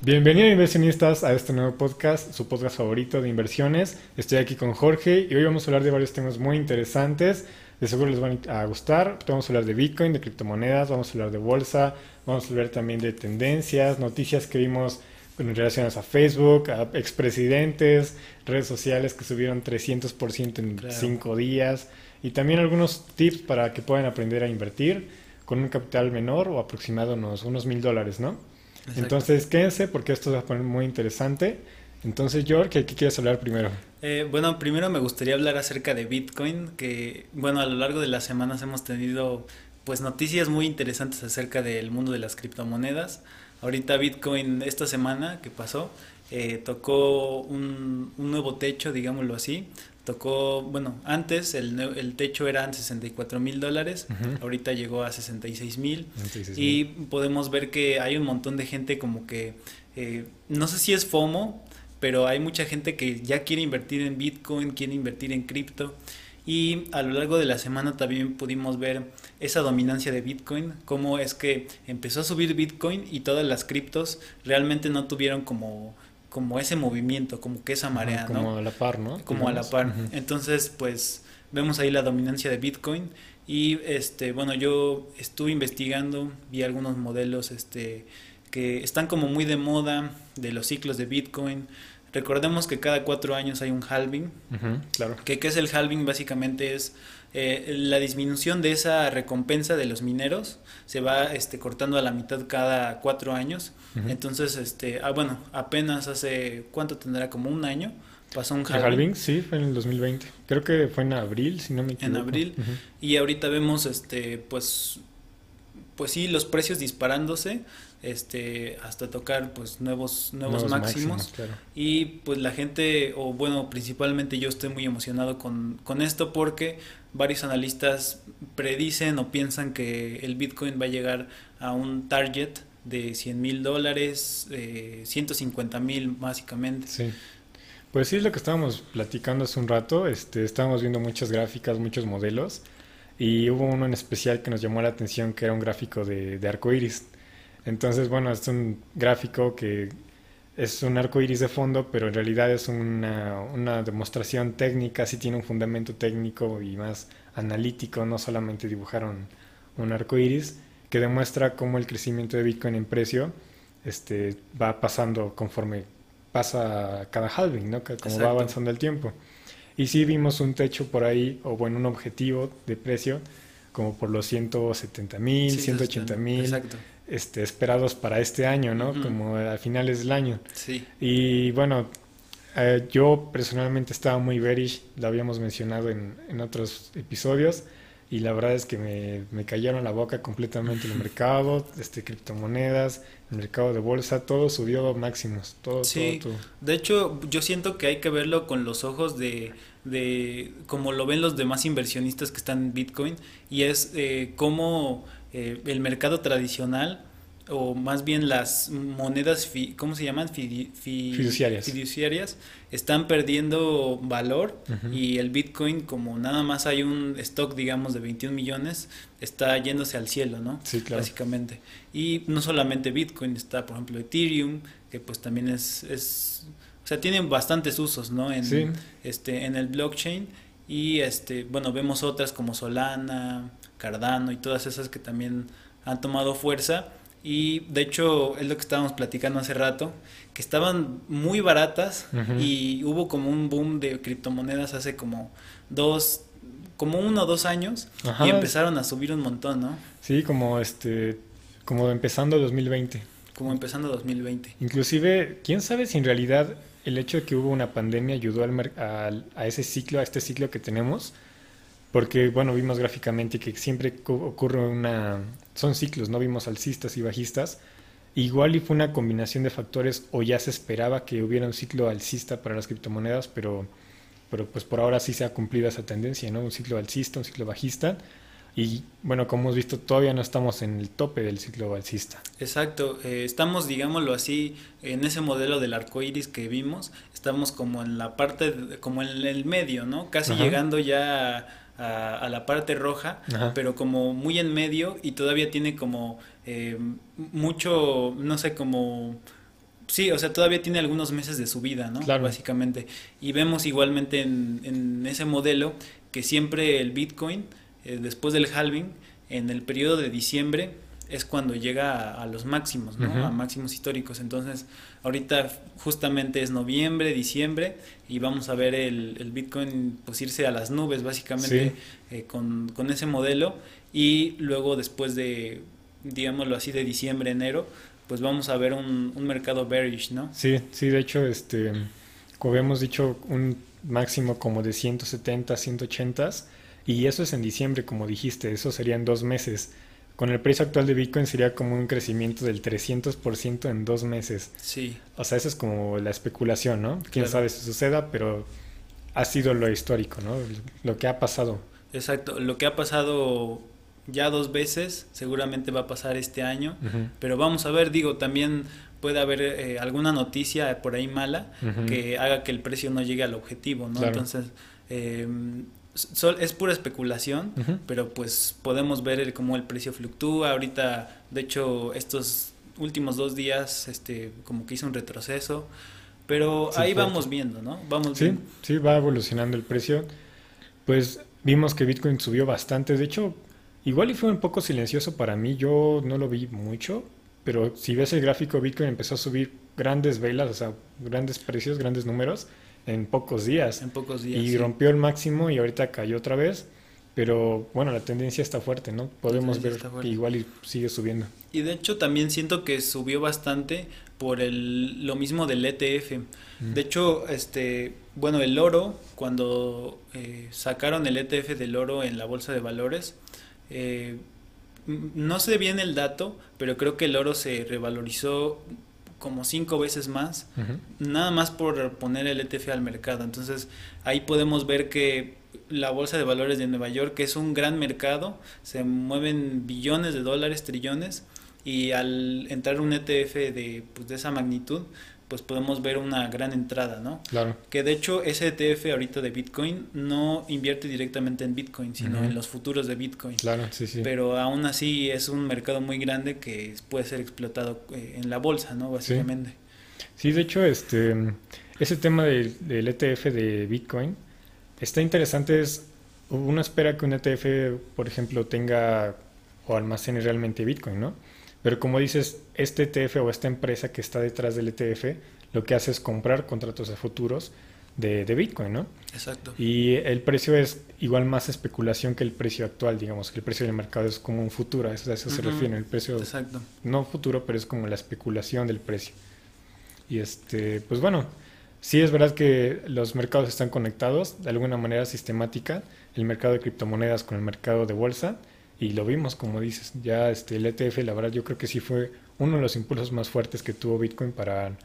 Bienvenidos inversionistas a este nuevo podcast, su podcast favorito de inversiones. Estoy aquí con Jorge y hoy vamos a hablar de varios temas muy interesantes. De seguro les van a gustar. Vamos a hablar de Bitcoin, de criptomonedas, vamos a hablar de bolsa, vamos a hablar también de tendencias, noticias que vimos en relaciones a Facebook, a expresidentes, redes sociales que subieron 300% en 5 días y también algunos tips para que puedan aprender a invertir con un capital menor o aproximado unos, unos mil dólares, ¿no? Entonces quédense porque esto va a poner muy interesante. Entonces, George, ¿qué quieres hablar primero? Eh, bueno, primero me gustaría hablar acerca de Bitcoin, que bueno, a lo largo de las semanas hemos tenido pues noticias muy interesantes acerca del mundo de las criptomonedas. Ahorita Bitcoin esta semana que pasó eh, tocó un, un, nuevo techo, digámoslo así. Tocó, bueno, antes el, el techo eran 64 mil dólares, ahorita llegó a 66 mil. Y podemos ver que hay un montón de gente como que, eh, no sé si es FOMO, pero hay mucha gente que ya quiere invertir en Bitcoin, quiere invertir en cripto. Y a lo largo de la semana también pudimos ver esa dominancia de Bitcoin, cómo es que empezó a subir Bitcoin y todas las criptos realmente no tuvieron como como ese movimiento, como que esa marea, ¿no? Como a la par, ¿no? Como a la par. Entonces, pues vemos ahí la dominancia de Bitcoin y este, bueno, yo estuve investigando, vi algunos modelos este que están como muy de moda de los ciclos de Bitcoin. Recordemos que cada cuatro años hay un halving. claro. Que qué es el halving básicamente es eh, la disminución de esa recompensa de los mineros se va este, cortando a la mitad cada cuatro años. Entonces, este, ah, bueno, apenas hace, ¿cuánto tendrá? Como un año. Pasó un halving. sí, fue en el 2020. Creo que fue en abril, si no me equivoco. En abril. Y ahorita vemos, este, pues, pues sí, los precios disparándose este hasta tocar pues nuevos nuevos, máximos, y pues la gente o bueno principalmente yo estoy muy emocionado con, con esto porque varios analistas predicen o piensan que el bitcoin va a llegar a un target de 100 mil dólares 150 mil básicamente. Sí. Pues sí es lo que estábamos platicando hace un rato. Este estábamos viendo muchas gráficas muchos modelos. Y hubo uno en especial que nos llamó la atención que era un gráfico de, de arco iris entonces, bueno, es un gráfico que es un arco iris de fondo, pero en realidad es una, una demostración técnica, sí tiene un fundamento técnico y más analítico, no solamente dibujaron un arco iris, que demuestra cómo el crecimiento de Bitcoin en precio este, va pasando conforme pasa cada halving, ¿no? Como va avanzando el tiempo. Y sí vimos un techo por ahí, o bueno, un objetivo de precio, como por los 170 mil, 180 mil. Exacto este, esperados para este año, ¿no? Como a finales del año. Sí. Y bueno, eh, yo personalmente estaba muy bearish, lo habíamos mencionado en, en otros episodios, y la verdad es que me, me cayeron la boca completamente el mercado, este, criptomonedas, el mercado de bolsa, todo subió máximos, todo, sí. todo, De hecho, yo siento que hay que verlo con los ojos de, de como lo ven los demás inversionistas que están en Bitcoin, y es eh, cómo eh, el mercado tradicional o más bien las monedas, ¿cómo se llaman? fiduciarias. fiduciarias. están perdiendo valor y el Bitcoin, como nada más hay un stock, digamos, de 21 millones, está yéndose al cielo, ¿no? Sí, claro. Básicamente. Y no solamente Bitcoin, está, por ejemplo, Ethereum, que pues también es, es o sea, tienen bastantes usos, ¿no? En, este, en el blockchain. Y este, bueno, vemos otras como Solana, Cardano y todas esas que también han tomado fuerza. Y de hecho es lo que estábamos platicando hace rato, que estaban muy baratas y hubo como un boom de criptomonedas hace como dos, como uno o dos años y empezaron a subir un montón, ¿no? Sí, como este, como empezando 2020. Como empezando 2020. Inclusive, quién sabe si en realidad el hecho de que hubo una pandemia ayudó al, a ese ciclo, a este ciclo que tenemos porque bueno, vimos gráficamente que siempre ocurre una... son ciclos, no vimos alcistas y bajistas. Igual y fue una combinación de factores o ya se esperaba que hubiera un ciclo alcista para las criptomonedas, pero, pero pues por ahora sí se ha cumplido esa tendencia, ¿no? Un ciclo alcista, un ciclo bajista. Y bueno, como hemos visto, todavía no estamos en el tope del ciclo alcista. Exacto, eh, estamos, digámoslo así, en ese modelo del arco iris que vimos, estamos como en la parte, como en el medio, ¿no? Casi llegando ya a, la parte roja, pero como muy en medio y todavía tiene como eh, mucho, no sé, como Sí, o sea, todavía tiene algunos meses de subida, ¿no? Claro. Básicamente. Y vemos igualmente en, en ese modelo que siempre el Bitcoin, eh, después del halving, en el periodo de diciembre, es cuando llega a, a los máximos, ¿no? A máximos históricos. Entonces, ahorita justamente es noviembre, diciembre, y vamos a ver el, el Bitcoin pues irse a las nubes, básicamente, eh, con, con ese modelo. Y luego después de, digámoslo así, de diciembre, enero, pues vamos a ver un, un mercado bearish, ¿no? Sí, sí, de hecho, este, como habíamos dicho, un máximo como de 170, 180 y eso es en diciembre, como dijiste, eso serían dos meses. Con el precio actual de Bitcoin sería como un crecimiento del 300% en dos meses. Sí. O sea, eso es como la especulación, ¿no? Quién Claro. sabe si suceda, pero ha sido lo histórico, ¿no? Lo que ha pasado. Exacto, lo que ha pasado ya dos veces, seguramente va a pasar este año, pero vamos a ver, digo, también puede haber eh, alguna noticia por ahí mala que haga que el precio no llegue al objetivo, ¿no? Claro. Entonces, eh, es pura especulación, pero pues podemos ver el- cómo el precio fluctúa. Ahorita, de hecho, estos últimos dos días, este, como que hizo un retroceso, pero Sí, ahí fuerte. vamos viendo, ¿no? Vamos Sí, viendo. sí, va evolucionando el precio. Pues vimos que Bitcoin subió bastante. De hecho, igual y fue un poco silencioso para mí. Yo no lo vi mucho. Pero si ves el gráfico, Bitcoin empezó a subir grandes velas, o sea, grandes precios, grandes números en pocos días. En pocos días. Y sí. rompió el máximo y ahorita cayó otra vez. Pero bueno, la tendencia está fuerte, ¿no? Podemos ver que igual y sigue subiendo. Y de hecho también siento que subió bastante por el, lo mismo del ETF. Mm. De hecho, este, bueno, el oro, cuando eh, sacaron el ETF del oro en la bolsa de valores, eh, no sé bien el dato, pero creo que el oro se revalorizó como cinco veces más nada más por poner el ETF al mercado. Entonces ahí podemos ver que la Bolsa de Valores de Nueva York, que es un gran mercado, se mueven billones de dólares, trillones, y al entrar un ETF de, pues, de esa magnitud, pues podemos ver una gran entrada, ¿no? Claro. Que de hecho ese ETF ahorita de Bitcoin no invierte directamente en Bitcoin, sino en los futuros de Bitcoin. Claro, sí, sí. Pero aún así es un mercado muy grande que puede ser explotado eh, en la bolsa, ¿no? Básicamente. Sí, de hecho, este, ese tema del, del ETF de Bitcoin está interesante. Es, uno espera que un ETF, por ejemplo, tenga o almacene realmente Bitcoin, ¿no? Pero como dices, este ETF o esta empresa que está detrás del ETF, lo que hace es comprar contratos a futuros de, de Bitcoin, ¿no? Exacto. Y el precio es igual más especulación que el precio actual, digamos, que el precio del mercado es como un futuro, a eso, a eso se Ujú. refiere, el precio Exacto. no futuro, pero es como la especulación del precio. Y este, pues bueno, sí es verdad que los mercados están conectados de alguna manera sistemática, el mercado de criptomonedas con el mercado de bolsa, y lo vimos, como dices, ya este, el ETF, la verdad, yo creo que sí fue uno de los impulsos más fuertes que tuvo Bitcoin para,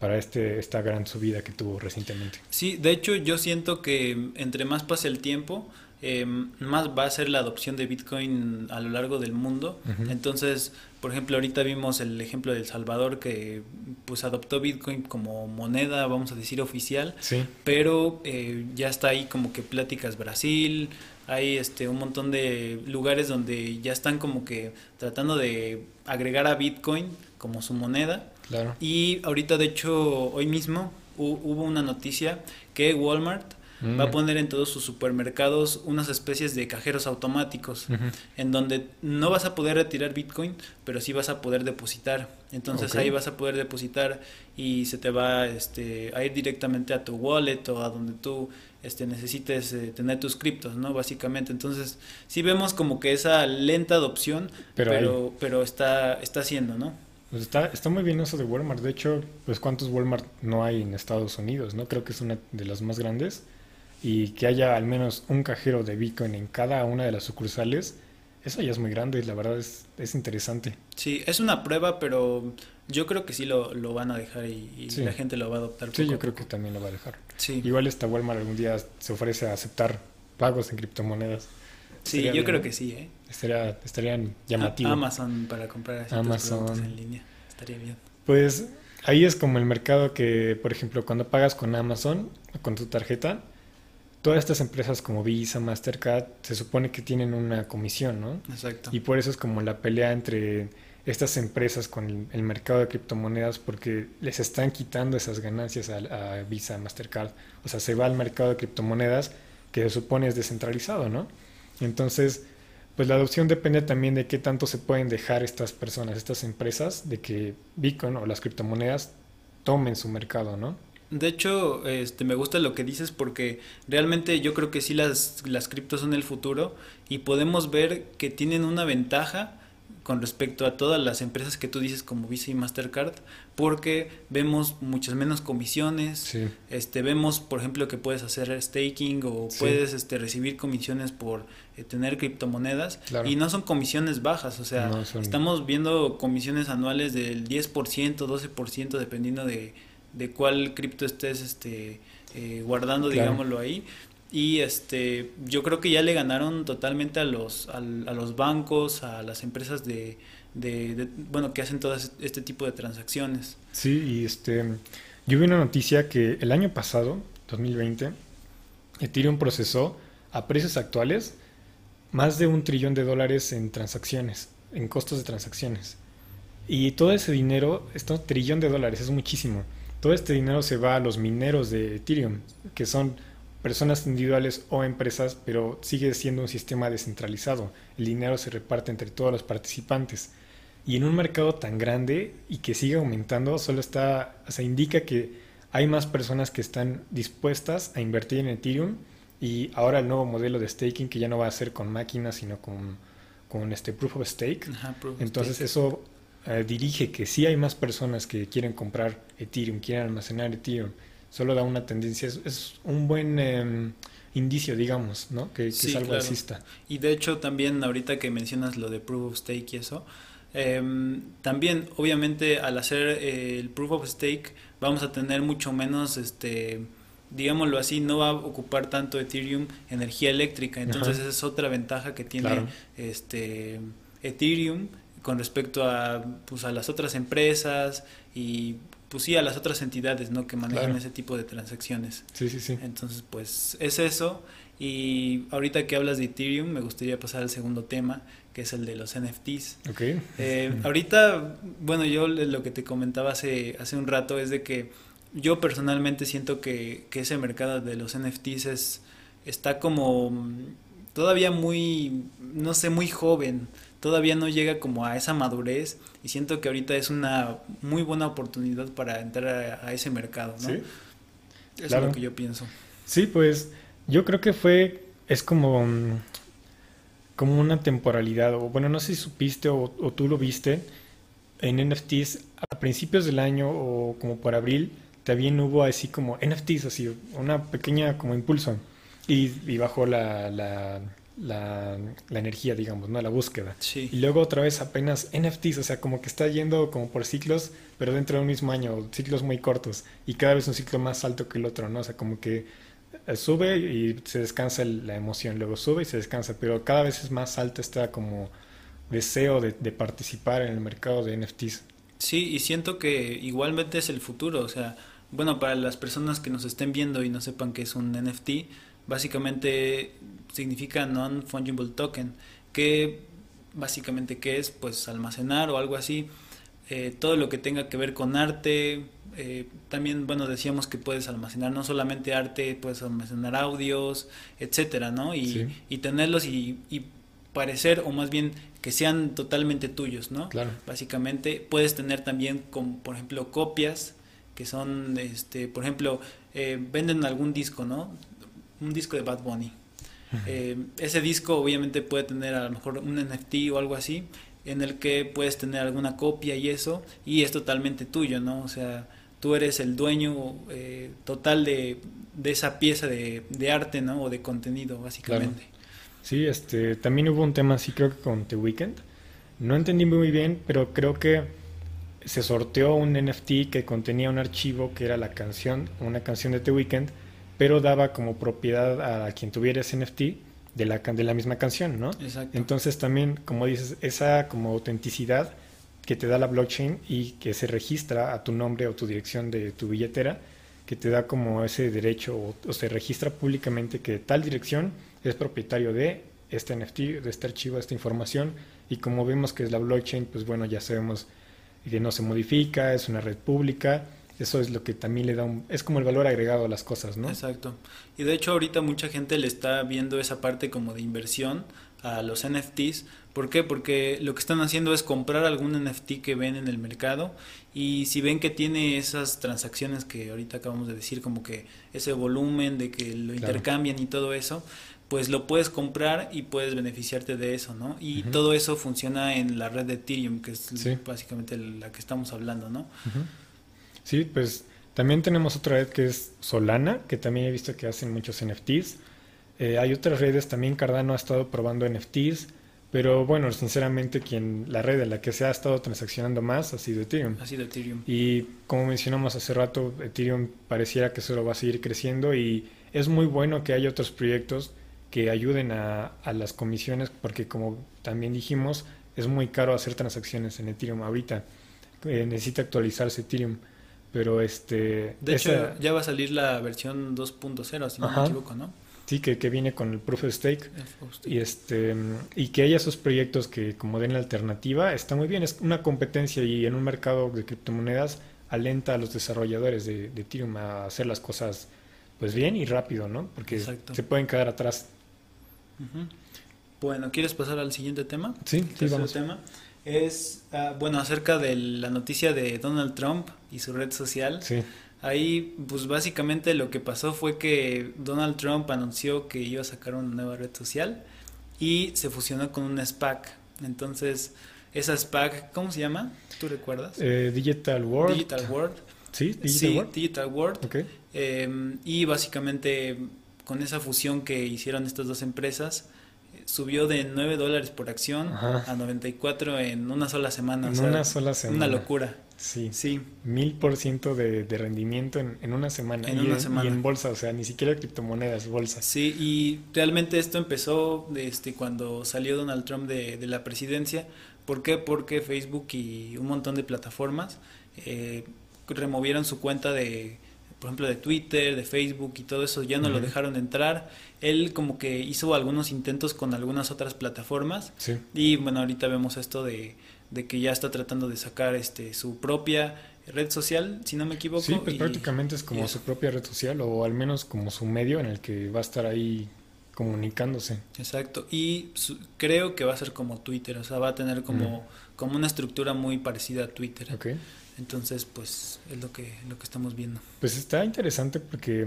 para este, esta gran subida que tuvo recientemente. Sí, de hecho yo siento que entre más pase el tiempo, eh, más va a ser la adopción de Bitcoin a lo largo del mundo. Entonces, por ejemplo, ahorita vimos el ejemplo de El Salvador que pues adoptó Bitcoin como moneda, vamos a decir, oficial, Sí, pero eh, ya está ahí como que pláticas Brasil, hay este un montón de lugares donde ya están como que tratando de agregar a Bitcoin como su moneda. claro. Y ahorita, de hecho, hoy mismo hu- hubo una noticia que Walmart va a Mm. poner en todos sus supermercados unas especies de cajeros automáticos en donde no vas a poder retirar Bitcoin, pero sí vas a poder depositar. Entonces ahí vas a poder depositar y se te va este, a ir directamente a tu wallet o a donde tú este, necesites eh, tener tus criptos, ¿no? Básicamente. Entonces sí vemos como que esa lenta adopción, Pero pero, pero, está, está haciendo, ¿no? Pues está, está muy bien eso de Walmart. De hecho, pues cuántos Walmart no hay en Estados Unidos, ¿no? Creo que es una de las más grandes. Y que haya al menos un cajero de Bitcoin en cada una de las sucursales, eso ya es muy grande y la verdad es, es interesante. Sí, es una prueba, pero yo creo que sí lo, lo van a dejar y, y Sí. la gente lo va a adoptar. Sí, yo creo que también lo va a dejar. Sí, Igual esta Walmart algún día se ofrece a aceptar pagos en criptomonedas. sí Estaría yo bien, creo que sí, ¿eh? Estaría, estarían llamativo. A- Amazon para comprar Amazon. en línea. Estaría bien. Pues ahí es como el mercado que, por ejemplo, cuando pagas con Amazon, con tu tarjeta, todas estas empresas como Visa, Mastercard, se supone que tienen una comisión, ¿no? Exacto. Y por eso es como la pelea entre estas empresas con el, mercado de criptomonedas porque les están quitando esas ganancias a, a, Visa, Mastercard. O sea, se va al mercado de criptomonedas que se supone es descentralizado, ¿no? Entonces, pues la adopción depende también de qué tanto se pueden dejar estas personas, estas empresas, de que Bitcoin o las criptomonedas tomen su mercado, ¿no? De hecho, este, me gusta lo que dices porque realmente yo creo que sí las, las criptos son el futuro y podemos ver que tienen una ventaja con respecto a todas las empresas que tú dices como Visa y Mastercard, porque vemos muchas menos comisiones, este vemos por ejemplo que puedes hacer staking o puedes este recibir comisiones por eh, tener criptomonedas y no son comisiones bajas, o sea, estamos viendo comisiones anuales del 10%, 12% dependiendo de, de cuál cripto estés este eh, guardando, digámoslo ahí y este yo creo que ya le ganaron totalmente a los a, los bancos a las empresas de, de, bueno que hacen todo este tipo de transacciones. Sí y este yo vi una noticia que el año pasado 2020 Ethereum procesó a precios actuales más de un trillón de dólares en transacciones en costos de transacciones. Y todo ese dinero este trillón de dólares es muchísimo. Todo este dinero se va a los mineros de Ethereum que son personas individuales o empresas, pero sigue siendo un sistema descentralizado. El dinero se reparte entre todos los participantes. Y en un mercado tan grande y que sigue aumentando, solo está, o sea, indica que hay más personas que están dispuestas a invertir en Ethereum y ahora el nuevo modelo de staking que ya no va a ser con máquinas, sino con, con este proof of stake. Entonces eso eh, dirige que sí hay más personas que quieren comprar Ethereum, quieren almacenar Ethereum solo da una tendencia. Es, un buen em, indicio, digamos, ¿no? Que, es algo alcista. Y de hecho, también ahorita que mencionas lo de Proof of Stake y eso, em, también, obviamente, al hacer eh, el Proof of Stake, vamos a tener mucho menos, este digámoslo así, no va a ocupar tanto Ethereum energía eléctrica. Entonces, esa es otra ventaja que tiene este Ethereum con respecto a, pues, a las otras empresas y pues sí, a las otras entidades, ¿no? Que manejan ese tipo de transacciones. Sí, sí, sí. Entonces, pues es eso. Y ahorita que hablas de Ethereum, me gustaría pasar al segundo tema, que es el de los NFTs. Ok. Eh, ahorita, bueno, yo lo que te comentaba hace, hace un rato es de que yo personalmente siento que, que ese mercado de los NFTs es, está como todavía muy, no sé, muy joven todavía no llega como a esa madurez y siento que ahorita es una muy buena oportunidad para entrar a, ese mercado, ¿no? ¿Sí? es lo que yo pienso. Sí, pues yo creo que fue, es como, mm, como una temporalidad, o bueno, no sé si supiste o, o tú lo viste, en NFTs a principios del año o como por abril, también hubo así como NFTs, así una pequeña como impulso y, y bajó la, la la, energía, digamos, ¿no? La búsqueda. Y luego otra vez apenas NFTs, o sea, como que está yendo como por ciclos, pero dentro de un mismo año, ciclos muy cortos, y cada vez un ciclo más alto que el otro, ¿no? O sea, como que eh, sube y se descansa la emoción, luego sube y se descansa, pero cada vez es más alto está como deseo de, de participar en el mercado de NFTs. Sí, y siento que igualmente es el futuro, o sea, bueno, para las personas que nos estén viendo y no sepan qué es un NFT, básicamente significa non-fungible token, que básicamente qué es, pues almacenar o algo así, eh, todo lo que tenga que ver con arte, eh, también, bueno, decíamos que puedes almacenar no solamente arte, puedes almacenar audios, etcétera, ¿no? Y, y tenerlos y, y, parecer, o más bien que sean totalmente tuyos, ¿no? Claro. Básicamente, puedes tener también, como por ejemplo, copias, que son, este, por ejemplo, eh, venden algún disco, ¿no? Un disco de Bad Bunny eh, ese disco obviamente puede tener a lo mejor un NFT o algo así, en el que puedes tener alguna copia y eso, y es totalmente tuyo, ¿no? O sea, tú eres el dueño eh, total de, de, esa pieza de, de, arte, ¿no? O de contenido, básicamente. Sí, este, también hubo un tema así, creo que con The Weeknd. No entendí muy bien, pero creo que se sorteó un NFT que contenía un archivo que era la canción, una canción de The Weeknd, pero daba como propiedad a quien tuviera ese NFT de la, de la misma canción, ¿no? Exacto. Entonces también, como dices, esa como autenticidad que te da la blockchain y que se registra a tu nombre o tu dirección de tu billetera, que te da como ese derecho o, se registra públicamente que tal dirección es propietario de este NFT, de este archivo, esta información. Y como vemos que es la blockchain, pues bueno, ya sabemos que no se modifica, es una red pública. Eso es lo que también le da un... Es como el valor agregado a las cosas, ¿no? Exacto. Y de hecho ahorita mucha gente le está viendo esa parte como de inversión a los NFTs. ¿Por qué? Porque lo que están haciendo es comprar algún NFT que ven en el mercado y si ven que tiene esas transacciones que ahorita acabamos de decir, como que ese volumen de que lo intercambian y todo eso, pues lo puedes comprar y puedes beneficiarte de eso, ¿no? Y todo eso funciona en la red de Ethereum, que es básicamente la que estamos hablando, ¿no? Sí, pues también tenemos otra red que es Solana, que también he visto que hacen muchos NFTs. Eh, hay otras redes, también Cardano ha estado probando NFTs, pero bueno, sinceramente quien la red en la que se ha estado transaccionando más ha sido Ethereum. Ha sido Ethereum. Y como mencionamos hace rato, Ethereum pareciera que solo va a seguir creciendo y es muy bueno que haya otros proyectos que ayuden a, a las comisiones porque como también dijimos, es muy caro hacer transacciones en Ethereum ahorita. Eh, necesita actualizarse Ethereum. Pero este... De hecho, ya va a salir la versión 2.0, si no me equivoco, ¿no? Sí, que, que, viene con el Proof of Stake. Y, este, y que haya esos proyectos que como den la alternativa, está muy bien. Es una competencia y en un mercado de criptomonedas alenta a los desarrolladores de, de Ethereum a hacer las cosas pues bien y rápido, ¿no? Porque se pueden quedar atrás. Bueno, ¿quieres pasar al siguiente tema? Sí, sí, vamos. tema es, ah, bueno, acerca de la noticia de Donald Trump y su red social. Sí. Ahí, pues básicamente lo que pasó fue que Donald Trump anunció que iba a sacar una nueva red social y se fusionó con una SPAC. Entonces, esa SPAC, ¿cómo se llama? ¿Tú recuerdas? Eh, Digital World. Digital World. Sí, Digital World. Digital World. Okay. Em, y básicamente con esa fusión que hicieron estas dos empresas, subió de 9 dólares por acción a 94 en una sola semana. En una sola semana. Una locura. Sí. Sí. Mil por ciento de, rendimiento en, una semana. En una semana. Y en bolsa, o sea, ni siquiera criptomonedas, bolsa. Sí, y realmente esto empezó este, cuando salió Donald Trump de, de la presidencia. ¿Por qué? Porque Facebook y un montón de plataformas eh, removieron su cuenta de por ejemplo, de Twitter, de Facebook y todo eso, ya no lo dejaron entrar. Él como que hizo algunos intentos con algunas otras plataformas. Y bueno, ahorita vemos esto de, de, que ya está tratando de sacar este su propia red social, si no me equivoco. Sí, pues prácticamente es como su propia red social o al menos como su medio en el que va a estar ahí comunicándose. Exacto, y creo que va a ser como Twitter, o sea, va a tener como, como una estructura muy parecida a Twitter. Okay. Entonces, pues es lo que, lo que estamos viendo. Pues está interesante porque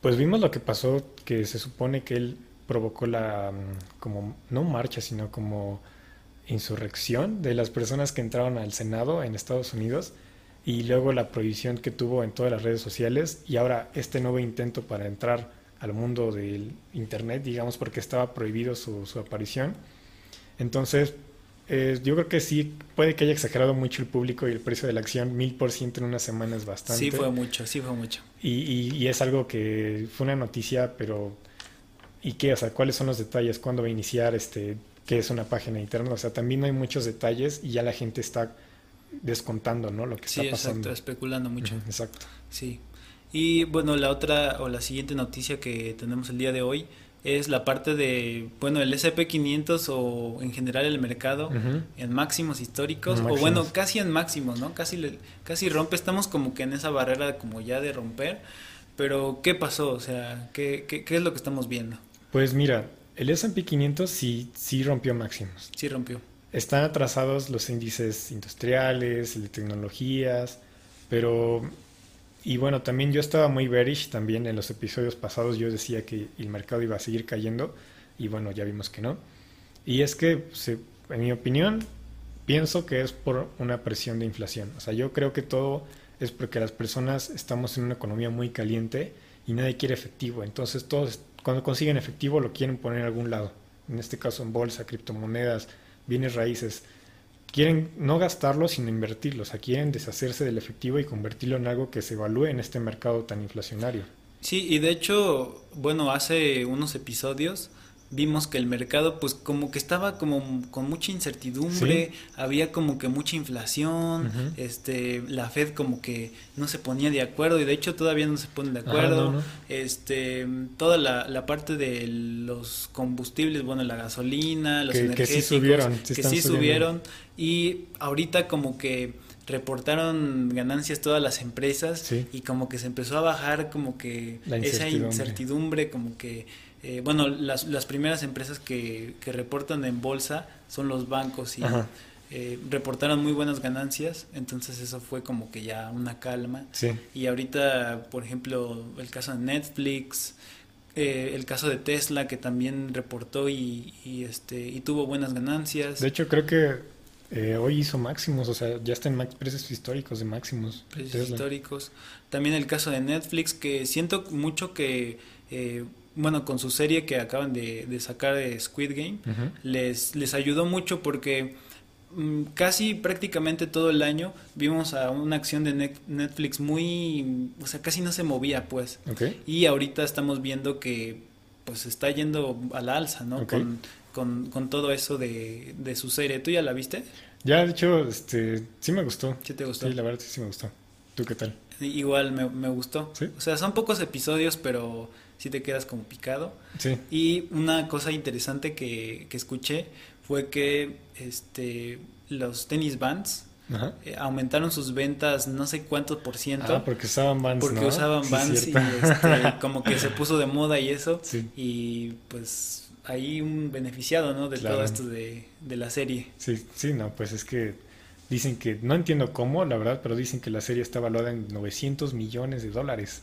pues vimos lo que pasó, que se supone que él provocó la como no marcha, sino como insurrección de las personas que entraron al Senado en Estados Unidos y luego la prohibición que tuvo en todas las redes sociales y ahora este nuevo intento para entrar al mundo del Internet, digamos, porque estaba prohibido su, su aparición. Entonces, eh, yo creo que sí, puede que haya exagerado mucho el público y el precio de la acción, mil por ciento en una semana es bastante. Sí, fue mucho, sí fue mucho. Y, y, es algo que fue una noticia, pero ¿y qué? O sea, ¿cuáles son los detalles? ¿Cuándo va a iniciar? Este, ¿Qué es una página interna? O sea, también no hay muchos detalles y ya la gente está descontando, ¿no? Lo que está pasando. Sí, exacto, especulando mucho. exacto. Sí. Y bueno, la otra o la siguiente noticia que tenemos el día de hoy es la parte de, bueno, el SP500 o en general el mercado en máximos históricos, o bueno, casi en máximos, ¿no? Casi, casi rompe, estamos como que en esa barrera como ya de romper, pero ¿qué pasó? O sea, ¿qué, qué, qué es lo que estamos viendo? Pues mira, el SP500 sí, sí rompió máximos. Sí rompió. Están atrasados los índices industriales, de tecnologías, pero y bueno, también yo estaba muy bearish también en los episodios pasados. Yo decía que el mercado iba a seguir cayendo y bueno, ya vimos que no. Y es que, en mi opinión, pienso que es por una presión de inflación. O sea, yo creo que todo es porque las personas estamos en una economía muy caliente y nadie quiere efectivo. Entonces todos cuando consiguen efectivo lo quieren poner en algún lado. En este caso en bolsa, criptomonedas, bienes raíces quieren no gastarlo, sino invertirlo. O sea, quieren deshacerse del efectivo y convertirlo en algo que se evalúe en este mercado tan inflacionario. Sí, y de hecho, bueno, hace unos episodios vimos que el mercado pues como que estaba como con mucha incertidumbre, había como que mucha inflación, este la Fed como que no se ponía de acuerdo y de hecho todavía no se pone de acuerdo, este toda la, la, parte de los combustibles, bueno, la gasolina, los energéticos que sí subieron, que sí subieron. Y ahorita como que reportaron ganancias todas las empresas y como que se empezó a bajar como que esa incertidumbre, como que, eh, bueno, las, las primeras empresas que, que reportan en bolsa son los bancos y eh, reportaron muy buenas ganancias, entonces eso fue como que ya una calma. Y ahorita, por ejemplo, el caso de Netflix, eh, el caso de Tesla que también reportó y, y, este y tuvo buenas ganancias. De hecho, creo que eh, hoy hizo máximos, o sea, ya está en precios históricos de máximos. Precios históricos. También el caso de Netflix, que siento mucho que, eh, bueno, con su serie que acaban de, sacar de Squid Game, les, les ayudó mucho porque mm, casi prácticamente todo el año vimos a una acción de Netflix muy, o sea, casi no se movía, pues. Y ahorita estamos viendo que pues está yendo a la alza, ¿no? Con, con, con todo eso de, de, su serie. ¿Tú ya la viste? Ya, de hecho, este, sí me gustó. ¿Sí te gustó? Sí, la verdad sí, sí me gustó. ¿Tú qué tal? Igual me, me gustó. ¿Sí? O sea, son pocos episodios, pero sí te quedas como picado. Sí. Y una cosa interesante que, que escuché fue que este, los tenis bands eh, aumentaron sus ventas no sé cuánto por ciento. Ah, porque usaban bands. Porque usaban bands y este, como que se puso de moda y eso. Sí. Y pues ahí un beneficiado, ¿no? De todo esto de, la serie. Sí, sí, no, pues es que dicen que, no entiendo cómo, la verdad, pero dicen que la serie está valuada en 900 millones de dólares.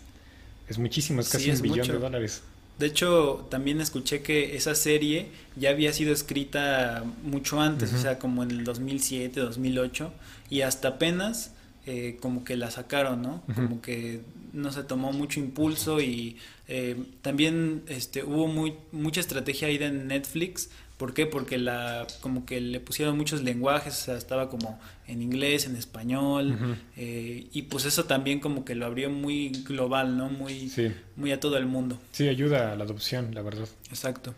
Es muchísimo, es casi un billón de dólares. De hecho, también escuché que esa serie ya había sido escrita mucho antes, o sea, como en el 2007, 2008, y hasta apenas eh, como que la sacaron, ¿no? Como que no se tomó mucho impulso y eh, también este, hubo muy, mucha estrategia ahí en Netflix. ¿Por qué? Porque la, como que le pusieron muchos lenguajes, o sea, estaba como en inglés, en español, eh, y pues eso también como que lo abrió muy global, ¿no? Muy, muy a todo el mundo. Sí, ayuda a la adopción, la verdad. Exacto.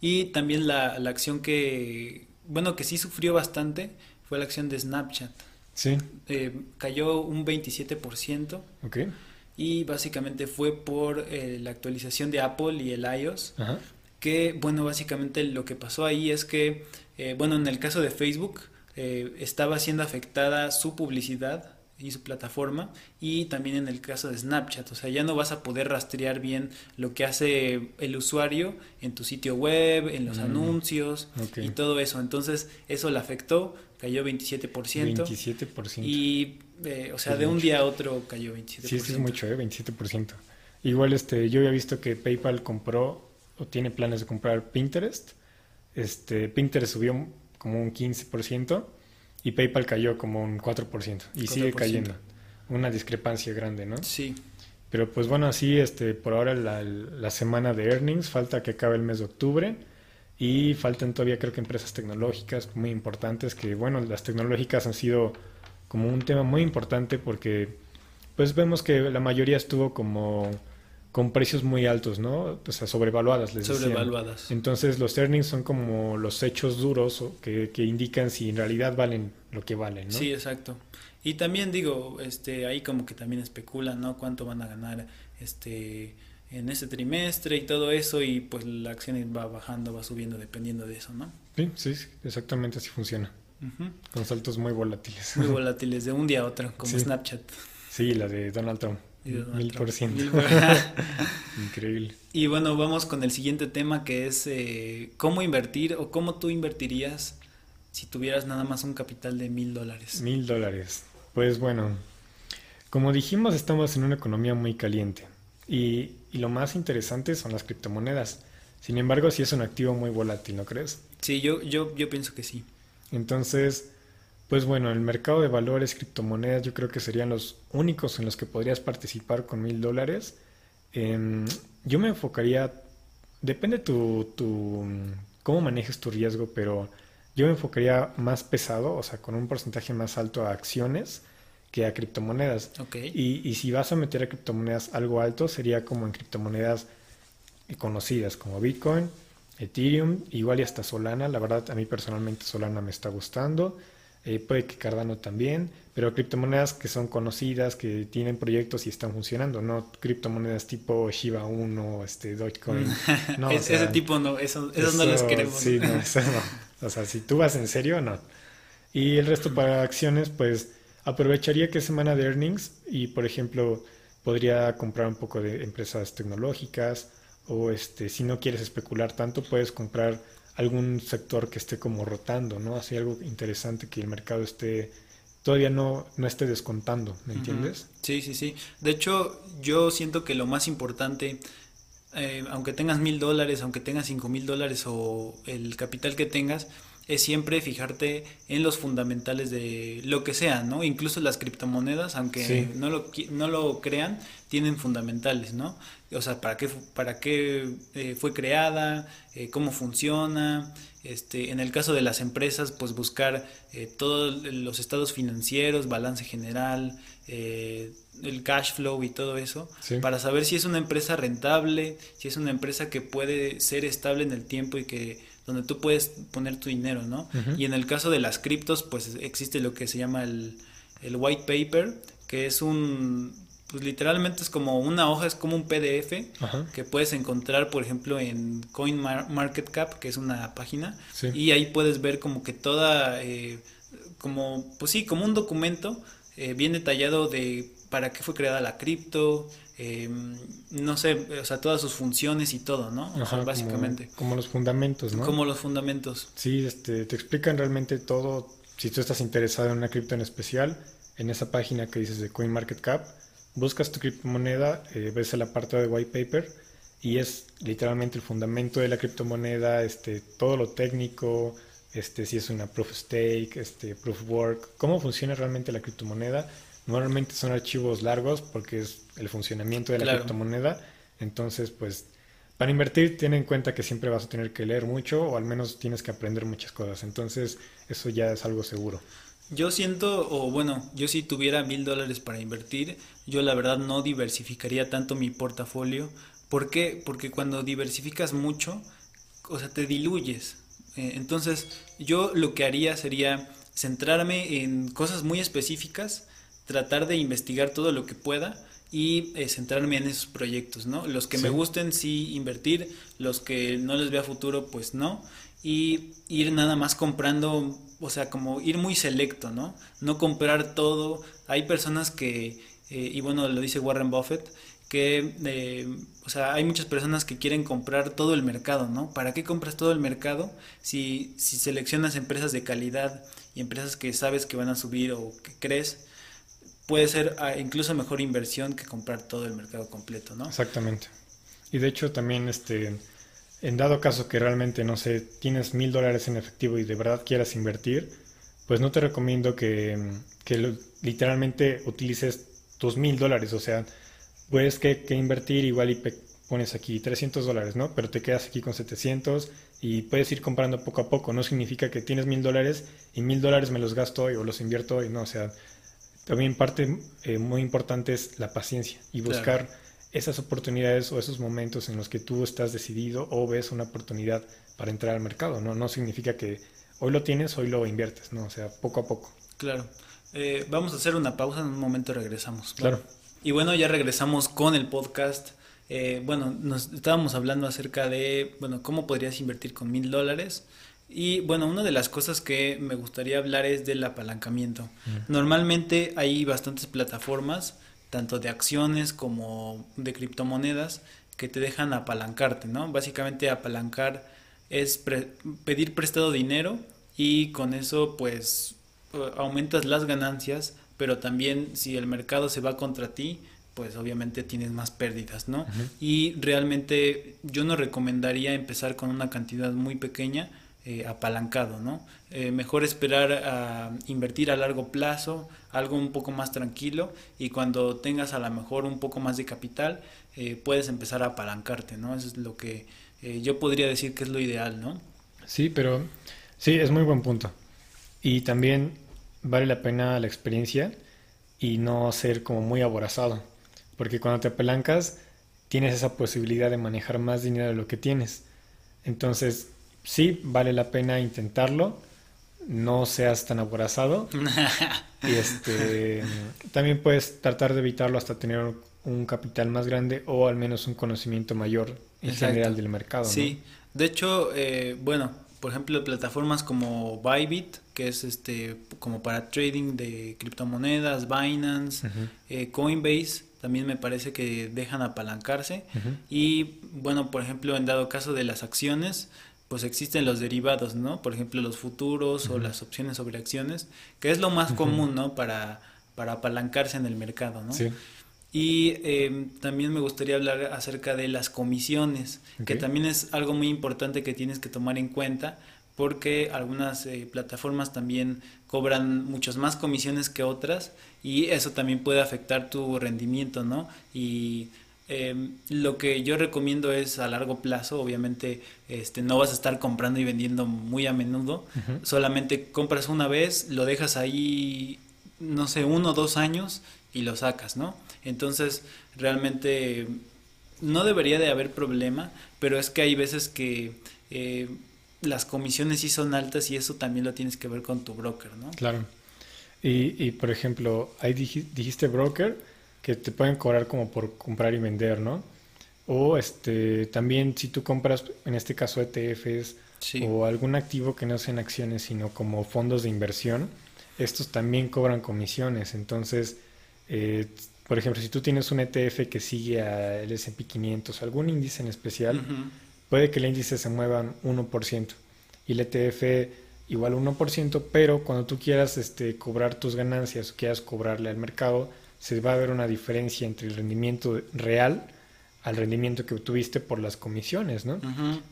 Y también la, la acción que, bueno, que sí sufrió bastante fue la acción de Snapchat. Sí. Eh, cayó un 27%. Ok. Y básicamente fue por eh, la actualización de Apple y el iOS. Que, bueno, básicamente lo que pasó ahí es que, eh, bueno, en el caso de Facebook, estaba siendo afectada su publicidad y su plataforma y también en el caso de Snapchat, o sea, ya no vas a poder rastrear bien lo que hace el usuario en tu sitio web, en los mm, anuncios y todo eso, entonces eso le afectó, cayó 27%. 27%. Y, eh, o sea, de un día a otro cayó 27%. Sí, es mucho, ¿eh? 27%. Igual este, yo había visto que PayPal compró o tiene planes de comprar Pinterest. Este, Pinterest subió como un 15% y PayPal cayó como un 4% y sigue cayendo. Una discrepancia grande, ¿no? Sí. Pero pues bueno, así este, por ahora la, la semana de earnings, falta que acabe el mes de octubre y faltan todavía creo que empresas tecnológicas muy importantes que bueno las tecnológicas han sido como un tema muy importante porque pues vemos que la mayoría estuvo como con precios muy altos, ¿no? O sea, sobrevaluadas, les Sobrevaluadas. Entonces los earnings son como los hechos duros que, que indican si en realidad valen lo que valen, ¿no? Sí, exacto. Y también digo, este, ahí como que también especulan, ¿no? Cuánto van a ganar, este, en ese trimestre y todo eso y pues la acción va bajando, va subiendo dependiendo de eso, ¿no? Sí, sí, exactamente así funciona. Con saltos muy volátiles. Muy volátiles, de un día a otro, como Snapchat. Sí, la de Donald Trump. Mil por ciento. Increíble. Y bueno, vamos con el siguiente tema que es eh, cómo invertir o cómo tú invertirías si tuvieras nada más un capital de mil dólares. Mil dólares. Pues bueno, como dijimos, estamos en una economía muy caliente. Y, lo más interesante son las criptomonedas. Sin embargo, sí es un activo muy volátil, ¿no crees? Sí, yo, yo, yo pienso que sí. Entonces, pues bueno, el mercado de valores, criptomonedas, yo creo que serían los únicos en los que podrías participar con mil dólares. Em, yo me enfocaría, depende tu, tu, cómo manejes tu riesgo, pero yo me enfocaría más pesado, o sea, con un porcentaje más alto a acciones que a criptomonedas. Y, y, si vas a meter a criptomonedas algo alto, sería como en criptomonedas conocidas como Bitcoin, Ethereum, igual y hasta Solana. La verdad, a mí personalmente Solana me está gustando. Eh, puede que Cardano también, pero criptomonedas que son conocidas, que tienen proyectos y están funcionando, no criptomonedas tipo Shiba 1, este, Dogecoin. No, ese tipo no, eso, no las queremos. Sí, no, eso no. O sea, si tú vas en serio, no. Y el resto para acciones, pues aprovecharía que es semana de earnings y, por ejemplo, podría comprar un poco de empresas tecnológicas o este, si no quieres especular tanto, puedes comprar algún sector que esté como rotando, ¿no? Así algo interesante que el mercado esté todavía no, no esté descontando, ¿me entiendes? Sí, sí, sí. De hecho, yo siento que lo más importante, eh, aunque tengas mil dólares, aunque tengas cinco mil dólares o el capital que tengas, es siempre fijarte en los fundamentales de lo que sea, ¿no? Incluso las criptomonedas, aunque no, lo, no lo crean, tienen fundamentales, ¿no? O sea, para qué, para qué eh, fue creada, eh, cómo funciona. Este, en el caso de las empresas, pues buscar eh, todos los estados financieros, balance general, el cash flow y todo eso, para saber si es una empresa rentable, si es una empresa que puede ser estable en el tiempo y que donde tú puedes poner tu dinero, ¿no? Y en el caso de las criptos, pues existe lo que se llama el, el white paper, que es un, pues literalmente es como una hoja, es como un PDF que puedes encontrar, por ejemplo, en CoinMarketCap, que es una página, y ahí puedes ver como que toda, eh, como, pues sí, como un documento eh, bien detallado de para qué fue creada la cripto, eh, no sé, o sea, todas sus funciones y todo, ¿no? básicamente. Como, los fundamentos, ¿no? Como los fundamentos. Sí, este, te explican realmente todo. Si tú estás interesado en una cripto en especial, en esa página que dices de CoinMarketCap, buscas tu criptomoneda, eh, ves el apartado de white paper y es literalmente el fundamento de la criptomoneda, este, todo lo técnico, este, si es una proof stake, este, proof work, cómo funciona realmente la criptomoneda Normalmente son archivos largos porque es el funcionamiento de la criptomoneda. Entonces, pues, para invertir, ten en cuenta que siempre vas a tener que leer mucho o al menos tienes que aprender muchas cosas. Entonces, eso ya es algo seguro. Yo siento, o bueno, yo si tuviera mil dólares para invertir, yo la verdad no diversificaría tanto mi portafolio. ¿Por qué? Porque cuando diversificas mucho, o sea, te diluyes. Eh, entonces, yo lo que haría sería centrarme en cosas muy específicas tratar de investigar todo lo que pueda y eh, centrarme en esos proyectos, ¿no? Los que me gusten sí invertir, los que no les vea futuro pues no y ir nada más comprando, o sea, como ir muy selecto, ¿no? No comprar todo. Hay personas que, eh, y bueno, lo dice Warren Buffett, que, eh, o sea, hay muchas personas que quieren comprar todo el mercado, ¿no? ¿Para qué compras todo el mercado si, si seleccionas empresas de calidad y empresas que sabes que van a subir o que crees? puede ser ah, incluso mejor inversión que comprar todo el mercado completo, ¿no? Exactamente. Y de hecho también, este, en dado caso que realmente, no sé, tienes mil dólares en efectivo y de verdad quieras invertir, pues no te recomiendo que, literalmente utilices tus mil dólares. O sea, puedes que, que invertir igual y pones aquí 300 dólares, ¿no? Pero te quedas aquí con 700 y puedes ir comprando poco a poco. No significa que tienes mil dólares y mil dólares me los gasto hoy o los invierto hoy, no. O sea, también parte eh, muy importante es la paciencia y buscar esas oportunidades o esos momentos en los que tú estás decidido o ves una oportunidad para entrar al mercado. No, no significa que hoy lo tienes, hoy lo inviertes, ¿no? O sea, poco a poco. Claro. Eh, vamos a hacer una pausa, en un momento regresamos. Claro. Y bueno, ya regresamos con el podcast. Eh, bueno, nos estábamos hablando acerca de, bueno, cómo podrías invertir con mil dólares. Y bueno, una de las cosas que me gustaría hablar es del apalancamiento. Normalmente hay bastantes plataformas, tanto de acciones como de criptomonedas, que te dejan apalancarte, ¿no? Básicamente apalancar es pedir prestado dinero y con eso pues aumentas las ganancias, pero también si el mercado se va contra ti, pues obviamente tienes más pérdidas, ¿no? Y realmente yo no recomendaría empezar con una cantidad muy pequeña, eh, apalancado, ¿no? Eh, mejor esperar a invertir a largo plazo, algo un poco más tranquilo y cuando tengas a lo mejor un poco más de capital, eh, puedes empezar a apalancarte, ¿no? Es lo que yo podría decir que es lo ideal, ¿no? Sí, pero sí, es muy buen punto. Y también vale la pena la experiencia y no ser como muy aborazado, porque cuando te apalancas tienes esa posibilidad de manejar más dinero de lo que tienes. Entonces, sí, vale la pena intentarlo. No seas tan aborazado. y este, también puedes tratar de evitarlo hasta tener un capital más grande o al menos un conocimiento mayor en general del mercado. Sí, de hecho, eh, bueno, por ejemplo, plataformas como Bybit, que es este como para trading de criptomonedas, Binance, eh, Coinbase, también me parece que dejan apalancarse. Y bueno, por ejemplo, en dado caso de las acciones, pues existen los derivados, ¿no? Por ejemplo, los futuros o las opciones sobre acciones, que es lo más común, ¿no? Para, para apalancarse en el mercado, ¿no? Sí. Y em, también me gustaría hablar acerca de las comisiones, que también es algo muy importante que tienes que tomar en cuenta, porque algunas eh, plataformas también cobran muchas más comisiones que otras y eso también puede afectar tu rendimiento, ¿no? Y em, lo que yo recomiendo es a largo plazo, obviamente este, no vas a estar comprando y vendiendo muy a menudo, solamente compras una vez, lo dejas ahí, no sé, uno o dos años y lo sacas, ¿no? Entonces, realmente no debería de haber problema, pero es que hay veces que eh, las comisiones sí son altas y eso también lo tienes que ver con tu broker, ¿no? Claro. Y, y por ejemplo, ahí dijiste broker que te pueden cobrar como por comprar y vender, ¿no? O este también si tú compras, en este caso ETFs o algún activo que no sean acciones, sino como fondos de inversión, estos también cobran comisiones. Entonces, eh, por ejemplo, si tú tienes un ETF que sigue al S&P 500, algún índice en especial, puede que el índice se mueva 1% y el ETF igual 1%, pero cuando tú quieras este, cobrar tus ganancias o quieras cobrarle al mercado, se va a ver una diferencia entre el rendimiento real al rendimiento que obtuviste por las comisiones, ¿no?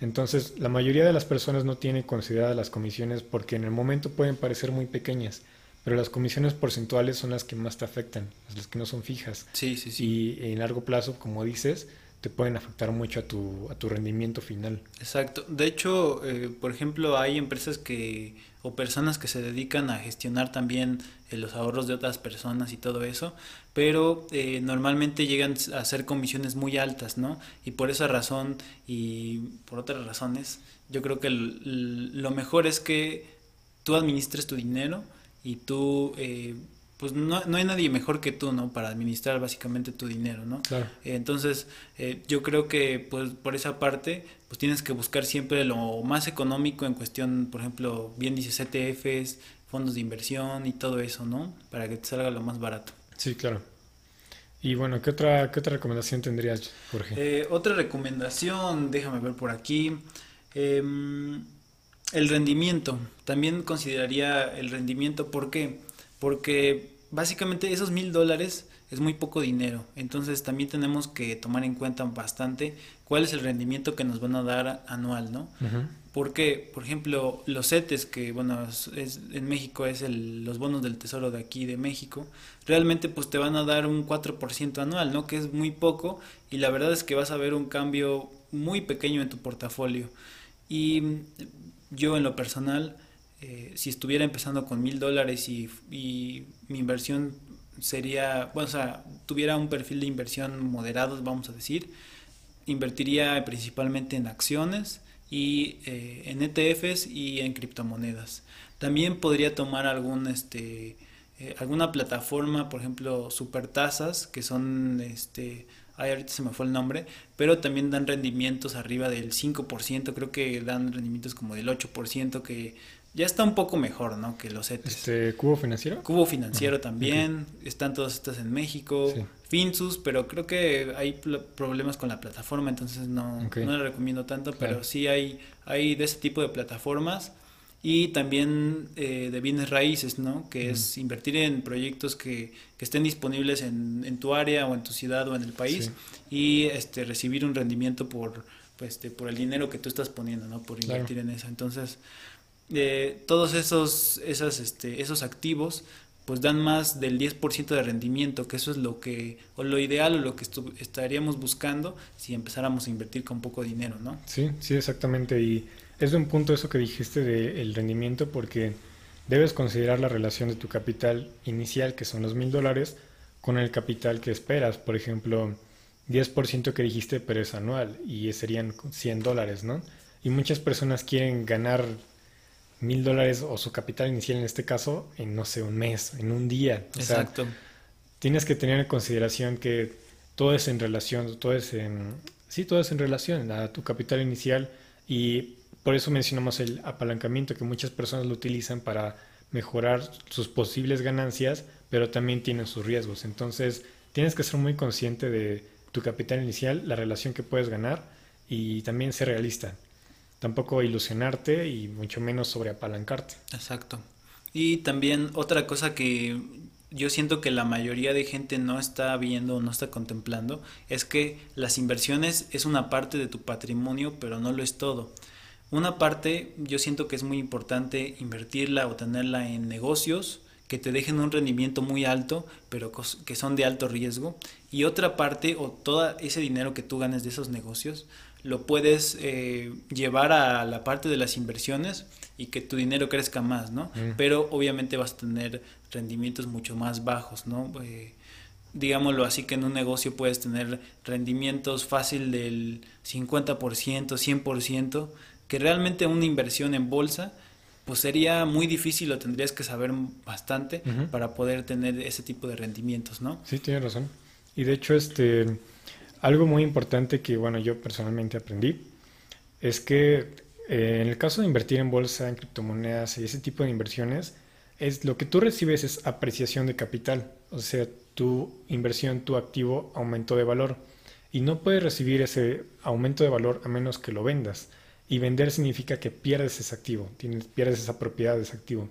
Entonces, la mayoría de las personas no tienen consideradas las comisiones porque en el momento pueden parecer muy pequeñas, pero las comisiones porcentuales son las que más te afectan, las que no son fijas. Sí, sí, sí. Y en largo plazo, como dices, te pueden afectar mucho a tu, a tu rendimiento final. Exacto. De hecho, eh, por ejemplo, hay empresas que o personas que se dedican a gestionar también eh, los ahorros de otras personas y todo eso, pero eh, normalmente llegan a ser comisiones muy altas, ¿no? Y por esa razón y por otras razones, yo creo que lo mejor es que tú administres tu dinero y tú pues no, no, hay nadie mejor que tú, ¿no? Para administrar básicamente tu dinero, ¿no? Claro. entonces, eh, yo creo que, pues, por esa parte, pues tienes que buscar siempre lo más económico en cuestión, por ejemplo, bien dices ETFs, fondos de inversión y todo eso, ¿no? Para que te salga lo más barato. Sí, claro. Y bueno, ¿qué otra, qué otra recomendación tendrías, Jorge? Eh, otra recomendación, déjame ver por aquí. Em, el rendimiento. También consideraría el rendimiento, ¿por qué? porque básicamente esos mil dólares es muy poco dinero, entonces también tenemos que tomar en cuenta bastante cuál es el rendimiento que nos van a dar anual, ¿no? Porque, por ejemplo, los CETES, que bueno, es, en México es el, los bonos del tesoro de aquí de México, realmente pues te van a dar un 4% anual, ¿no? Que es muy poco y la verdad es que vas a ver un cambio muy pequeño en tu portafolio. Y yo en lo personal, eh, si estuviera empezando con mil dólares y, mi inversión sería, bueno, o sea, tuviera un perfil de inversión moderado, vamos a decir, invertiría principalmente en acciones y eh, en ETFs y en criptomonedas. También podría tomar algún, este, eh, alguna plataforma, por ejemplo, supertasas, que son, este, ay, ahorita se me fue el nombre, pero también dan rendimientos arriba del 5%, creo que dan rendimientos como del 8%, que ya está un poco mejor, ¿no? Que los ETES. Este, ¿Cubo financiero? Cubo financiero también. Están todas estas en México. Finsus, pero creo que hay problemas con la plataforma, entonces no, no la recomiendo tanto, pero sí hay, hay de ese tipo de plataformas. Y también eh, de bienes raíces, ¿no? Que es invertir en proyectos que, que estén disponibles en, en, tu área o en tu ciudad o en el país y este, recibir un rendimiento por, pues, este, por el dinero que tú estás poniendo, ¿no? Por invertir en eso. Entonces, eh, todos esos, esas, este, esos activos pues dan más del 10% de rendimiento, que eso es lo que, o lo ideal o lo que estaríamos buscando si empezáramos a invertir con poco dinero, ¿no? Sí, sí, exactamente. Y es un punto eso que dijiste del rendimiento, porque debes considerar la relación de tu capital inicial, que son los mil dólares, con el capital que esperas. Por ejemplo, 10% que dijiste, pero es anual, y serían 100 dólares, ¿no? y muchas personas quieren ganar mil dólares o su capital inicial en este caso en no sé, un mes, en un día. Exacto. tienes que tener en consideración que todo es en relación, todo es en, sí, todo es en relación a tu capital inicial y por eso mencionamos el apalancamiento que muchas personas lo utilizan para mejorar sus posibles ganancias, pero también tienen sus riesgos. Entonces, tienes que ser muy consciente de tu capital inicial, la relación que puedes ganar y también ser realista. Tampoco ilusionarte y mucho menos sobreapalancarte. Exacto. Y también otra cosa que yo siento que la mayoría de gente no está viendo o no está contemplando es que las inversiones es una parte de tu patrimonio, pero no lo es todo. Una parte yo siento que es muy importante invertirla o tenerla en negocios que te dejen un rendimiento muy alto, pero que son de alto riesgo. Y otra parte o todo ese dinero que tú ganes de esos negocios, lo puedes eh, llevar a la parte de las inversiones y que tu dinero crezca más, ¿no? Mm. Pero obviamente vas a tener rendimientos mucho más bajos, ¿no? Eh, digámoslo así que en un negocio puedes tener rendimientos fácil del 50%, 100%, que realmente una inversión en bolsa pues sería muy difícil lo tendrías que saber bastante para poder tener ese tipo de rendimientos, ¿no? Sí, tienes razón. Y de hecho, este, algo muy importante que, bueno, yo personalmente aprendí es que eh, en el caso de invertir en bolsa, en criptomonedas y ese tipo de inversiones, es lo que tú recibes es apreciación de capital, o sea, tu inversión, tu activo aumentó de valor y no puedes recibir ese aumento de valor a menos que lo vendas. Y vender significa que pierdes ese activo, tienes, pierdes esa propiedad de ese activo.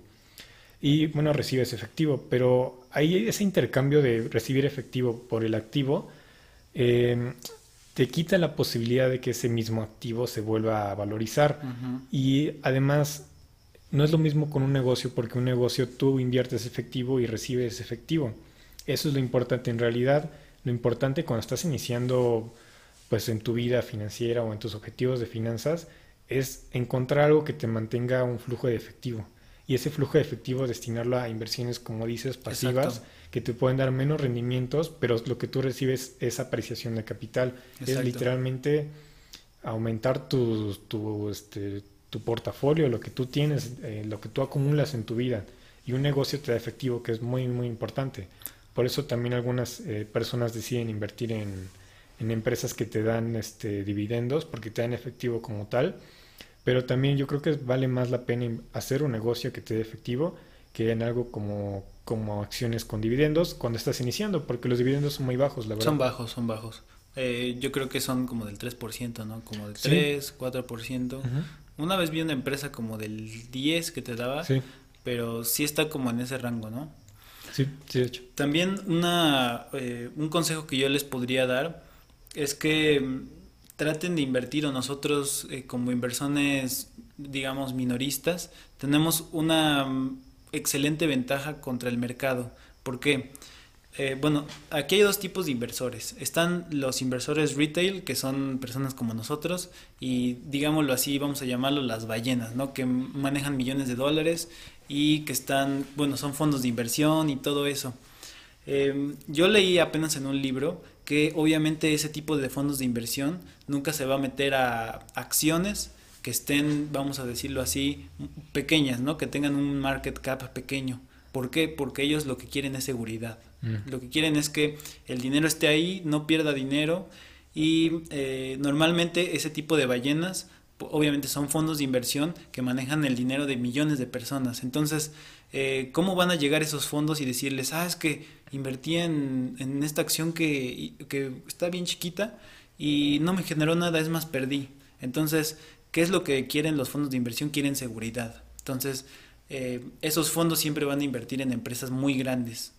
Y bueno, recibes efectivo, pero ahí ese intercambio de recibir efectivo por el activo em, te quita la posibilidad de que ese mismo activo se vuelva a valorizar. Y además, no es lo mismo con un negocio, porque un negocio tú inviertes efectivo y recibes efectivo. Eso es lo importante en realidad. Lo importante cuando estás iniciando pues en tu vida financiera o en tus objetivos de finanzas es encontrar algo que te mantenga un flujo de efectivo. Y ese flujo de efectivo destinarlo a inversiones, como dices, pasivas, que te pueden dar menos rendimientos, pero lo que tú recibes es apreciación de capital. Es literalmente aumentar tu, tu, este, tu portafolio, lo que tú tienes, eh, lo que tú acumulas en tu vida. Y un negocio te da efectivo, que es muy, muy importante. Por eso también algunas eh, personas deciden invertir en, en empresas que te dan este, dividendos, porque te dan efectivo como tal pero también yo creo que vale más la pena hacer un negocio que te dé efectivo que en algo como, como acciones con dividendos cuando estás iniciando, porque los dividendos son muy bajos, la verdad. Son bajos, son bajos. Eh, yo creo que son como del 3%, ¿no? Como del 3, 4%. Una vez vi una empresa como del 10 que te daba, sí. pero sí está como en ese rango, ¿no? Sí, sí, de hecho. También una, eh, un consejo que yo les podría dar es que traten de invertir o nosotros eh, como inversores, digamos, minoristas, tenemos una mm, excelente ventaja contra el mercado. ¿Por qué? Eh, bueno, aquí hay dos tipos de inversores. Están los inversores retail, que son personas como nosotros, y digámoslo así, vamos a llamarlo las ballenas, ¿no? Que manejan millones de dólares y que están, bueno, son fondos de inversión y todo eso. Em, yo leí apenas en un libro que obviamente ese tipo de fondos de inversión nunca se va a meter a acciones que estén, vamos a decirlo así, pequeñas, ¿no? Que tengan un market cap pequeño. ¿Por qué? Porque ellos lo que quieren es seguridad. Mm. Lo que quieren es que el dinero esté ahí, no pierda dinero y eh, normalmente ese tipo de ballenas obviamente son fondos de inversión que manejan el dinero de millones de personas. Entonces, eh, ¿cómo van a llegar esos fondos y decirles, ah, es que invertí en, en esta acción que, que, está bien chiquita y no me generó nada, es más, perdí. Entonces, ¿qué es lo que quieren los fondos de inversión? Quieren seguridad. Entonces, eh, esos fondos siempre van a invertir en empresas muy grandes.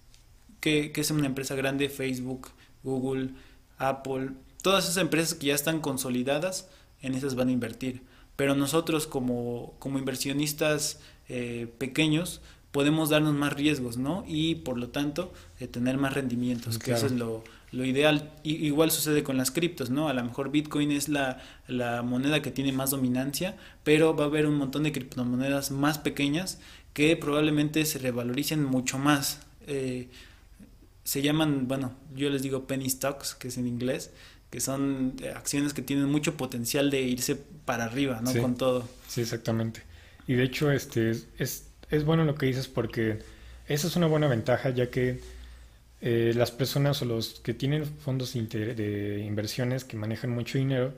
¿Qué, ¿Qué es una empresa grande? Facebook, Google, Apple, todas esas empresas que ya están consolidadas, en esas van a invertir. Pero nosotros como, como inversionistas eh, pequeños, podemos darnos más riesgos, ¿no? Y por lo tanto, eh, tener más rendimientos, que eso es lo, lo ideal. Igual sucede con las criptos, ¿no? A lo mejor Bitcoin es la, la, moneda que tiene más dominancia, pero va a haber un montón de criptomonedas más pequeñas que probablemente se revaloricen mucho más. Eh, se llaman, bueno, yo les digo penny stocks, que es en inglés, que son eh, acciones que tienen mucho potencial de irse para arriba, ¿no? Con todo. Sí, exactamente. Y de hecho, este es, es bueno lo que dices porque esa es una buena ventaja, ya que eh, las personas o los que tienen fondos de inversiones que manejan mucho dinero,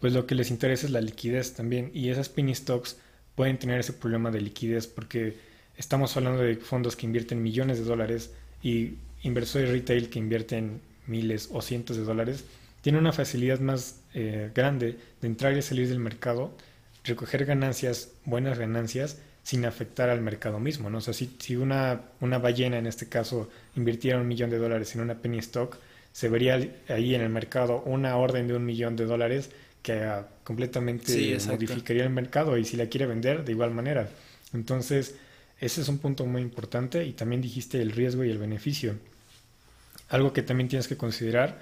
pues lo que les interesa es la liquidez también. Y esas penny stocks pueden tener ese problema de liquidez porque estamos hablando de fondos que invierten millones de dólares y inversores retail que invierten miles o cientos de dólares, tienen una facilidad más eh, grande de entrar y salir del mercado, recoger ganancias, buenas ganancias, sin afectar al mercado mismo, ¿no? O sea, si, si una, una ballena, en este caso, invirtiera un millón de dólares en una penny stock, se vería ahí en el mercado una orden de un millón de dólares que ah, completamente modificaría el mercado y si la quiere vender de igual manera. Entonces, ese es un punto muy importante y también dijiste el riesgo y el beneficio. Algo que también tienes que considerar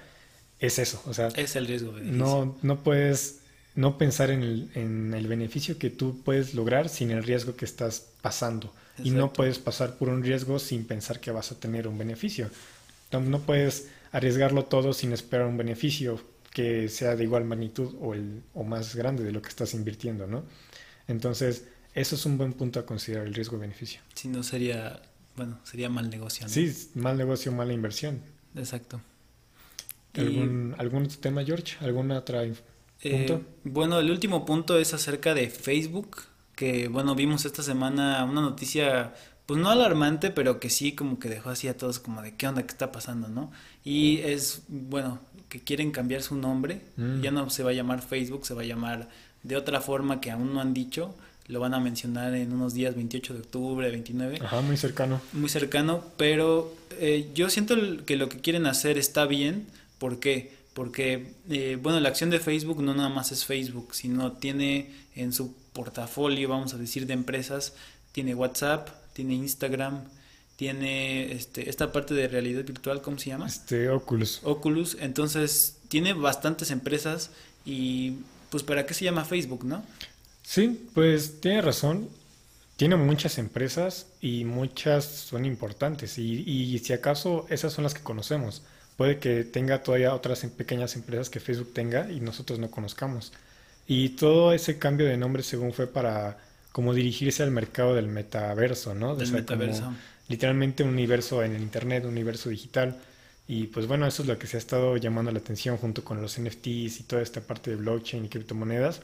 es eso, o sea, es el riesgo. No, no puedes no pensar en el, en el, beneficio que tú puedes lograr sin el riesgo que estás pasando. Y no puedes pasar por un riesgo sin pensar que vas a tener un beneficio. No, puedes arriesgarlo todo sin esperar un beneficio que sea de igual magnitud o, el, o más grande de lo que estás invirtiendo, ¿no? Entonces, eso es un buen punto a considerar, el riesgo-beneficio. Si no sería, bueno, sería mal negocio. ¿no? Sí, mal negocio, mala inversión. Exacto. ¿Algún, ¿Algún tema, George? ¿Alguna otra eh, bueno, el último punto es acerca de Facebook, que bueno, vimos esta semana una noticia, pues no alarmante, pero que sí como que dejó así a todos como de qué onda, qué está pasando, ¿no? Y es, bueno, que quieren cambiar su nombre, mm. ya no se va a llamar Facebook, se va a llamar de otra forma que aún no han dicho, lo van a mencionar en unos días 28 de octubre, 29. Ajá, muy cercano. Muy cercano, pero eh, yo siento que lo que quieren hacer está bien, ¿por qué? Porque, eh, bueno, la acción de Facebook no nada más es Facebook, sino tiene en su portafolio, vamos a decir, de empresas, tiene WhatsApp, tiene Instagram, tiene este, esta parte de realidad virtual, ¿cómo se llama? Este, Oculus. Oculus, entonces tiene bastantes empresas y pues ¿para qué se llama Facebook, no? Sí, pues tiene razón. Tiene muchas empresas y muchas son importantes y, y si acaso esas son las que conocemos puede que tenga todavía otras em, pequeñas empresas que Facebook tenga y nosotros no conozcamos. Y todo ese cambio de nombre según fue para como dirigirse al mercado del metaverso, ¿no? Del metaverso. literalmente un universo en el Internet, un universo digital. Y pues bueno, eso es lo que se ha estado llamando la atención junto con los NFTs y toda esta parte de blockchain y criptomonedas.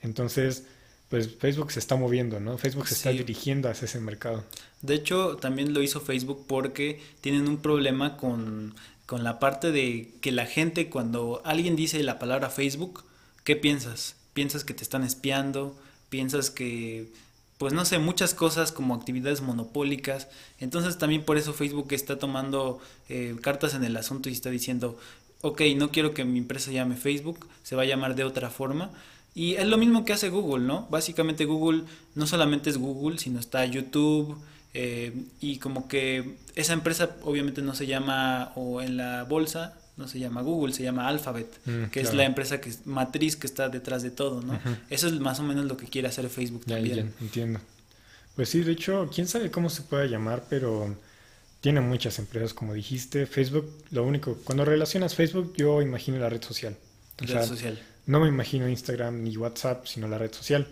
Entonces, pues Facebook se está moviendo, ¿no? Facebook se está dirigiendo hacia ese mercado. De hecho, también lo hizo Facebook porque tienen un problema con con la parte de que la gente cuando alguien dice la palabra Facebook, ¿qué piensas? ¿Piensas que te están espiando? ¿Piensas que, pues no sé, muchas cosas como actividades monopólicas? Entonces también por eso Facebook está tomando eh, cartas en el asunto y está diciendo, ok, no quiero que mi empresa llame Facebook, se va a llamar de otra forma. Y es lo mismo que hace Google, ¿no? Básicamente Google no solamente es Google, sino está YouTube, eh, y como que esa empresa obviamente no se llama, o en la bolsa, no se llama Google, se llama Alphabet, mm, que es la empresa que matriz que está detrás de todo, ¿no? Eso es más o menos lo que quiere hacer Facebook también. entiendo. Pues sí, de hecho, quién sabe cómo se puede llamar, pero tiene muchas empresas, como dijiste. Facebook, lo único, cuando relacionas Facebook, yo imagino la red social. red social. No me imagino Instagram ni WhatsApp, sino la red social.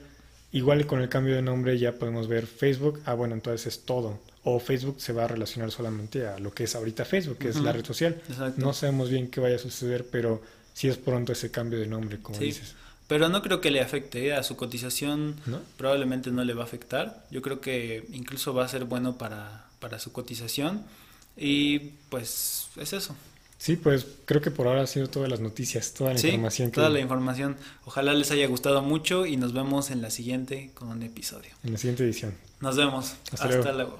Igual con el cambio de nombre ya podemos ver Facebook, ah bueno, entonces es todo. O Facebook se va a relacionar solamente a lo que es ahorita Facebook, que es la red social. No sabemos bien qué vaya a suceder, pero sí es pronto ese cambio de nombre, como dices. Pero no creo que le afecte ¿eh? a su cotización, probablemente no le va a afectar. Yo creo que incluso va a ser bueno para, para su cotización. Y pues es eso. Sí, pues creo que por ahora ha sido todas las noticias, toda la información. Que... Toda la información. Ojalá les haya gustado mucho y nos vemos en la siguiente con un episodio. En la siguiente edición. Nos vemos. Hasta, luego.